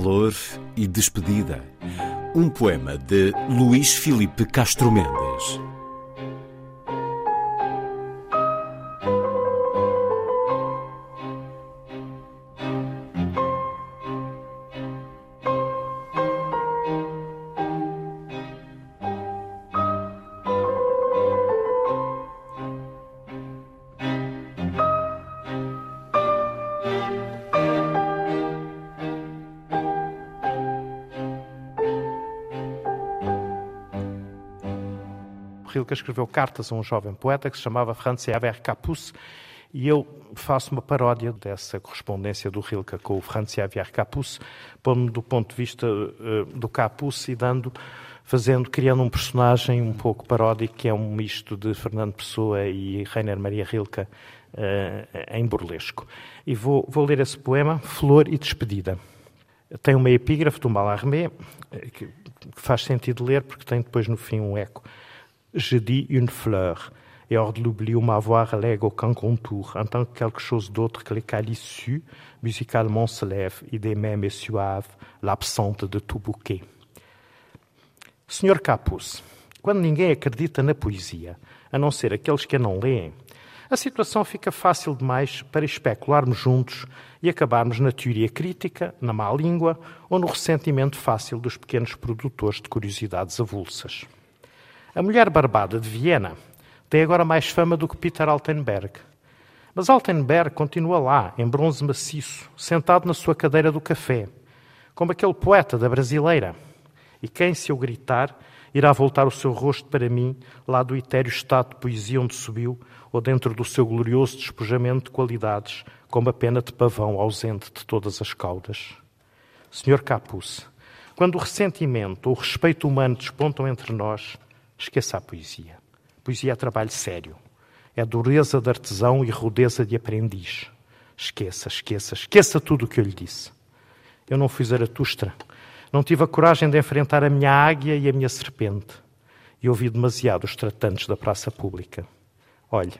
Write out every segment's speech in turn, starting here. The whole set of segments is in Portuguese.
Flor e Despedida. Um poema de Luís Filipe Castro Mendes. Rilke escreveu cartas a um jovem poeta que se chamava Franz Xaver Capus e eu faço uma paródia dessa correspondência do Rilke com o Franz Xavier Capus, pondo do ponto de vista uh, do Capus e dando, fazendo, criando um personagem um pouco paródico que é um misto de Fernando Pessoa e Rainer Maria Rilke uh, em burlesco. E vou, vou ler esse poema, Flor e Despedida. Tem uma epígrafe do Mallarmé, que, que faz sentido ler porque tem depois no fim um eco. Je dis une fleur, et hors de l'oubli ou m'avoir lègue aucun contour, en tant que quelque chose d'autre que les calices su, musicalement se lève, et des mêmes et suave, l'absente de tout bouquet. Senhor Capus, quando ninguém acredita na poesia, a não ser aqueles que a não leem, a situação fica fácil demais para especularmos juntos e acabarmos na teoria crítica, na má língua ou no ressentimento fácil dos pequenos produtores de curiosidades avulsas. A mulher barbada de Viena tem agora mais fama do que Peter Altenberg. Mas Altenberg continua lá, em bronze maciço, sentado na sua cadeira do café, como aquele poeta da brasileira. E quem, se eu gritar, irá voltar o seu rosto para mim, lá do etéreo estado de poesia onde subiu, ou dentro do seu glorioso despojamento de qualidades, como a pena de pavão ausente de todas as caudas. Senhor Capuz, quando o ressentimento ou o respeito humano despontam entre nós, Esqueça a poesia. Poesia é trabalho sério. É dureza de artesão e rudeza de aprendiz. Esqueça, esqueça, esqueça tudo o que eu lhe disse. Eu não fui Zaratustra. Não tive a coragem de enfrentar a minha águia e a minha serpente. E ouvi demasiado os tratantes da praça pública. Olhe,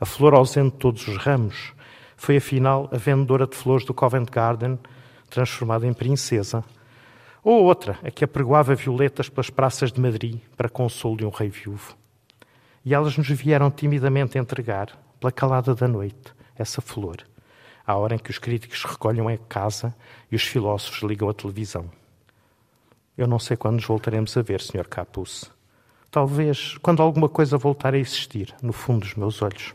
a flor ausente de todos os ramos foi afinal a vendedora de flores do Covent Garden, transformada em princesa, ou outra, a que apregoava violetas pelas praças de Madrid para consolo de um rei viúvo. E elas nos vieram timidamente entregar, pela calada da noite, essa flor, à hora em que os críticos recolhem a casa e os filósofos ligam a televisão. Eu não sei quando nos voltaremos a ver, Sr. Capus. Talvez quando alguma coisa voltar a existir no fundo dos meus olhos.